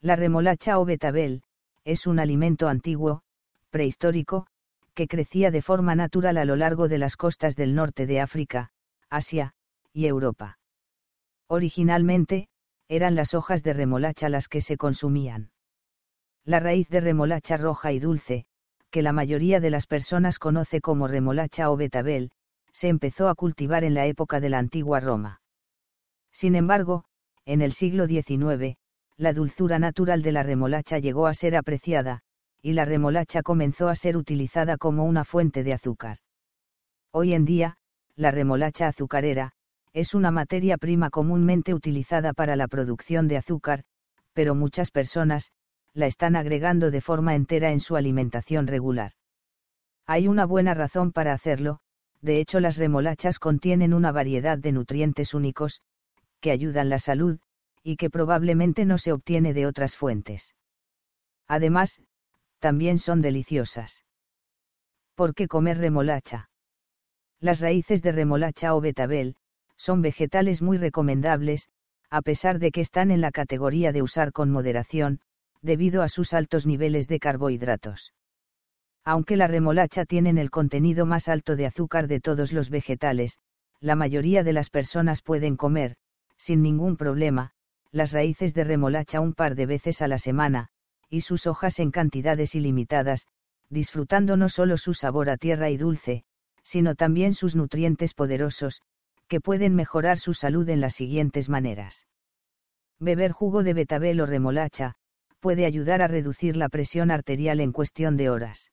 La remolacha o betabel es un alimento antiguo, prehistórico, que crecía de forma natural a lo largo de las costas del norte de África, Asia y Europa. Originalmente, eran las hojas de remolacha las que se consumían. La raíz de remolacha roja y dulce, que la mayoría de las personas conoce como remolacha o betabel, se empezó a cultivar en la época de la antigua Roma. Sin embargo, en el siglo XIX, la dulzura natural de la remolacha llegó a ser apreciada, y la remolacha comenzó a ser utilizada como una fuente de azúcar. Hoy en día, la remolacha azucarera, es una materia prima comúnmente utilizada para la producción de azúcar, pero muchas personas, la están agregando de forma entera en su alimentación regular. Hay una buena razón para hacerlo, de hecho las remolachas contienen una variedad de nutrientes únicos, que ayudan la salud, y que probablemente no se obtiene de otras fuentes. Además, también son deliciosas. ¿Por qué comer remolacha? Las raíces de remolacha o betabel, son vegetales muy recomendables, a pesar de que están en la categoría de usar con moderación, debido a sus altos niveles de carbohidratos. Aunque la remolacha tienen el contenido más alto de azúcar de todos los vegetales, la mayoría de las personas pueden comer, sin ningún problema, las raíces de remolacha un par de veces a la semana, y sus hojas en cantidades ilimitadas, disfrutando no solo su sabor a tierra y dulce, sino también sus nutrientes poderosos, que pueden mejorar su salud en las siguientes maneras. Beber jugo de betabel o remolacha, puede ayudar a reducir la presión arterial en cuestión de horas.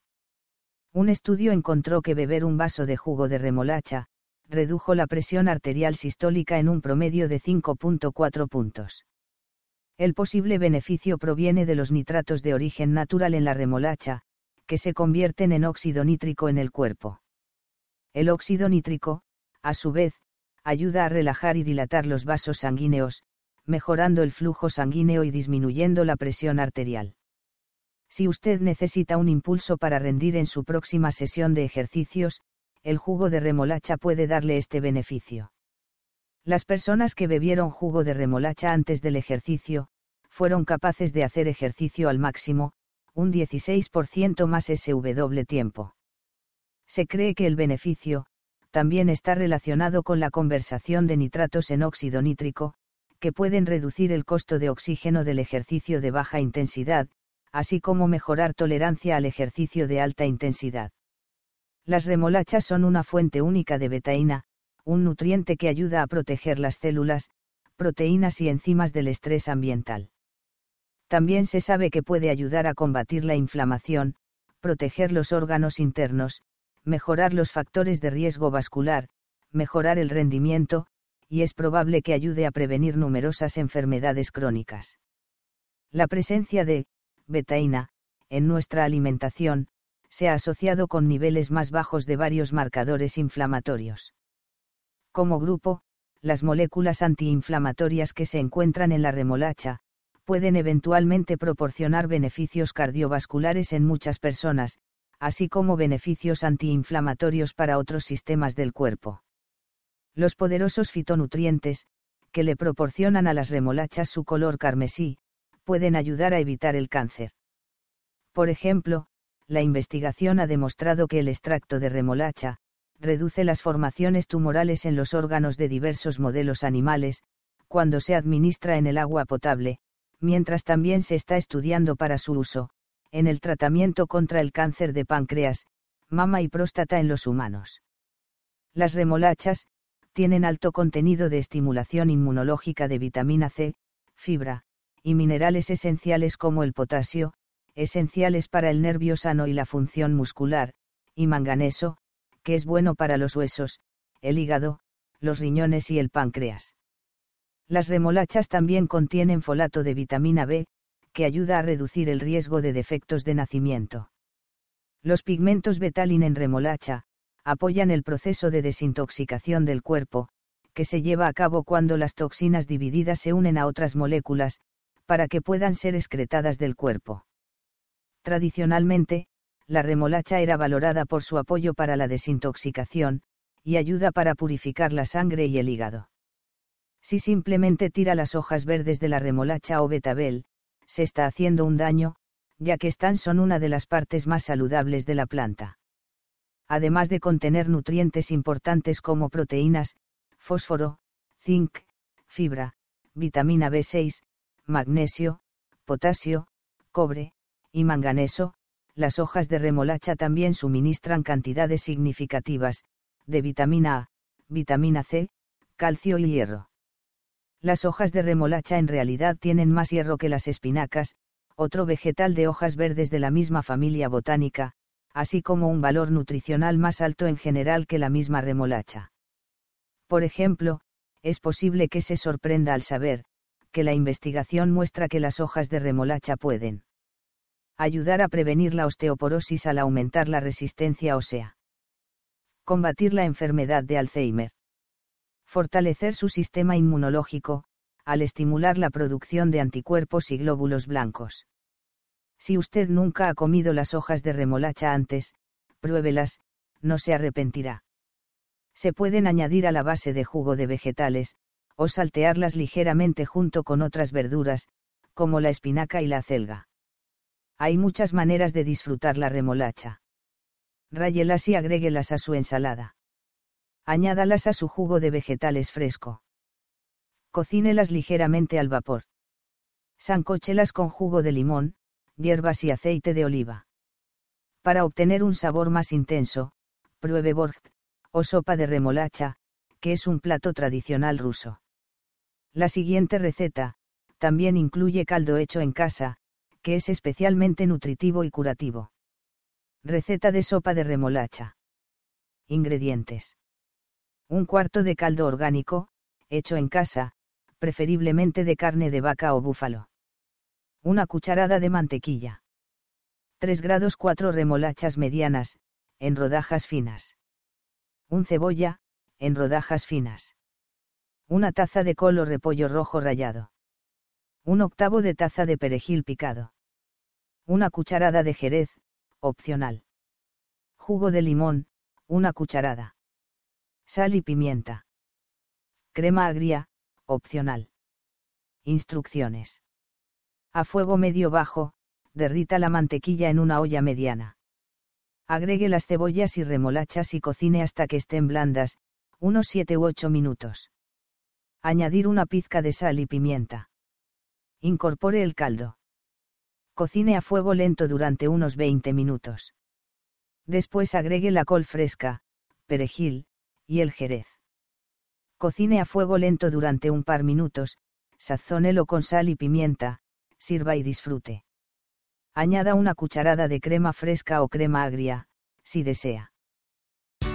Un estudio encontró que beber un vaso de jugo de remolacha, redujo la presión arterial sistólica en un promedio de 5.4 puntos. El posible beneficio proviene de los nitratos de origen natural en la remolacha, que se convierten en óxido nítrico en el cuerpo. El óxido nítrico, a su vez, ayuda a relajar y dilatar los vasos sanguíneos, mejorando el flujo sanguíneo y disminuyendo la presión arterial. Si usted necesita un impulso para rendir en su próxima sesión de ejercicios, el jugo de remolacha puede darle este beneficio. Las personas que bebieron jugo de remolacha antes del ejercicio, fueron capaces de hacer ejercicio al máximo, un 16% más SW tiempo. Se cree que el beneficio, también está relacionado con la conversación de nitratos en óxido nítrico, que pueden reducir el costo de oxígeno del ejercicio de baja intensidad, así como mejorar tolerancia al ejercicio de alta intensidad. Las remolachas son una fuente única de betaína, un nutriente que ayuda a proteger las células, proteínas y enzimas del estrés ambiental. También se sabe que puede ayudar a combatir la inflamación, proteger los órganos internos, mejorar los factores de riesgo vascular, mejorar el rendimiento, y es probable que ayude a prevenir numerosas enfermedades crónicas. La presencia de betaína en nuestra alimentación se ha asociado con niveles más bajos de varios marcadores inflamatorios. Como grupo, las moléculas antiinflamatorias que se encuentran en la remolacha, pueden eventualmente proporcionar beneficios cardiovasculares en muchas personas, así como beneficios antiinflamatorios para otros sistemas del cuerpo. Los poderosos fitonutrientes, que le proporcionan a las remolachas su color carmesí, pueden ayudar a evitar el cáncer. Por ejemplo, la investigación ha demostrado que el extracto de remolacha, reduce las formaciones tumorales en los órganos de diversos modelos animales, cuando se administra en el agua potable, mientras también se está estudiando para su uso, en el tratamiento contra el cáncer de páncreas, mama y próstata en los humanos. Las remolachas, tienen alto contenido de estimulación inmunológica de vitamina C, fibra, y minerales esenciales como el potasio, esenciales para el nervio sano y la función muscular, y manganeso, que es bueno para los huesos, el hígado, los riñones y el páncreas. Las remolachas también contienen folato de vitamina B, que ayuda a reducir el riesgo de defectos de nacimiento. Los pigmentos betalin en remolacha, apoyan el proceso de desintoxicación del cuerpo, que se lleva a cabo cuando las toxinas divididas se unen a otras moléculas, para que puedan ser excretadas del cuerpo. Tradicionalmente, la remolacha era valorada por su apoyo para la desintoxicación, y ayuda para purificar la sangre y el hígado. Si simplemente tira las hojas verdes de la remolacha o betabel, se está haciendo un daño, ya que están son una de las partes más saludables de la planta. Además de contener nutrientes importantes como proteínas, fósforo, zinc, fibra, vitamina B6, magnesio, potasio, cobre, y manganeso, las hojas de remolacha también suministran cantidades significativas, de vitamina A, vitamina C, calcio y hierro. Las hojas de remolacha en realidad tienen más hierro que las espinacas, otro vegetal de hojas verdes de la misma familia botánica, así como un valor nutricional más alto en general que la misma remolacha. Por ejemplo, es posible que se sorprenda al saber, que la investigación muestra que las hojas de remolacha pueden ayudar a prevenir la osteoporosis al aumentar la resistencia ósea. Combatir la enfermedad de Alzheimer. Fortalecer su sistema inmunológico, al estimular la producción de anticuerpos y glóbulos blancos. Si usted nunca ha comido las hojas de remolacha antes, pruébelas, no se arrepentirá. Se pueden añadir a la base de jugo de vegetales, o saltearlas ligeramente junto con otras verduras, como la espinaca y la celga. Hay muchas maneras de disfrutar la remolacha. Rayelas y agréguelas a su ensalada. Añádalas a su jugo de vegetales fresco. Cocínelas ligeramente al vapor. Sancóchelas con jugo de limón, hierbas y aceite de oliva. Para obtener un sabor más intenso, pruebe borgt, o sopa de remolacha, que es un plato tradicional ruso. La siguiente receta, también incluye caldo hecho en casa, que es especialmente nutritivo y curativo. Receta de sopa de remolacha. Ingredientes. Un cuarto de caldo orgánico, hecho en casa, preferiblemente de carne de vaca o búfalo. Una cucharada de mantequilla. 3 grados 4 remolachas medianas, en rodajas finas. Un cebolla, en rodajas finas. Una taza de col o repollo rojo rallado. Un octavo de taza de perejil picado. Una cucharada de jerez, opcional. Jugo de limón, una cucharada. Sal y pimienta. Crema agria, opcional. Instrucciones. A fuego medio bajo, derrita la mantequilla en una olla mediana. Agregue las cebollas y remolachas y cocine hasta que estén blandas, unos 7 u 8 minutos. Añadir una pizca de sal y pimienta. Incorpore el caldo. Cocine a fuego lento durante unos 20 minutos. Después agregue la col fresca, perejil, y el jerez. Cocine a fuego lento durante un par minutos, sazónelo con sal y pimienta, sirva y disfrute. Añada una cucharada de crema fresca o crema agria, si desea.